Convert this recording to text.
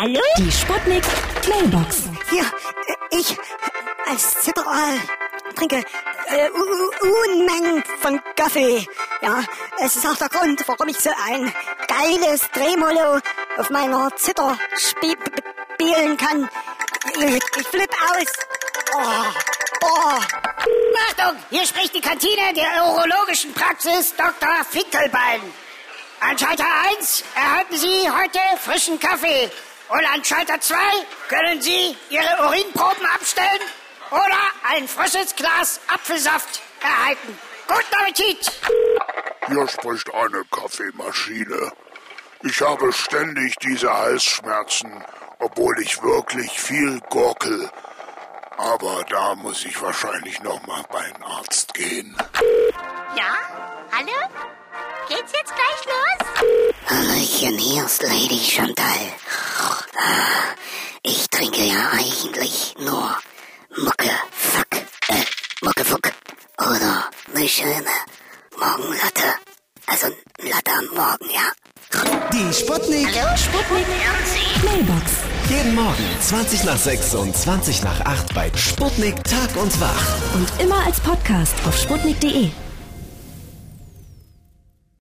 Hallo? Die Sputnik Mailbox. Hier, ich als Zitterer trinke äh, Unmengen von Kaffee. Ja, es ist auch der Grund, warum ich so ein geiles Drehmolo auf meiner Zither spielen kann. Ich, ich flipp aus. Oh, oh. Achtung, hier spricht die Kantine der urologischen Praxis Dr. Finkelbein. An Schalter 1 erhalten Sie heute frischen Kaffee. Und an Schalter 2 können Sie Ihre Urinproben abstellen oder ein frisches Glas Apfelsaft erhalten. Guten Appetit! Hier spricht eine Kaffeemaschine. Ich habe ständig diese Halsschmerzen, obwohl ich wirklich viel gurkel. Aber da muss ich wahrscheinlich noch mal beim Arzt gehen. Ja? Hier ist Lady Chantal. Ah, Ich trinke ja eigentlich nur Mucke, Fuck, äh, Muckefuck. Oder eine schöne Morgenlatte. Also Latte am Morgen, ja. Die Sputnik. Sputnik Mailbox. Jeden Morgen 20 nach 6 und 20 nach 8 bei Sputnik Tag und Wach. Und immer als Podcast auf sputnik.de.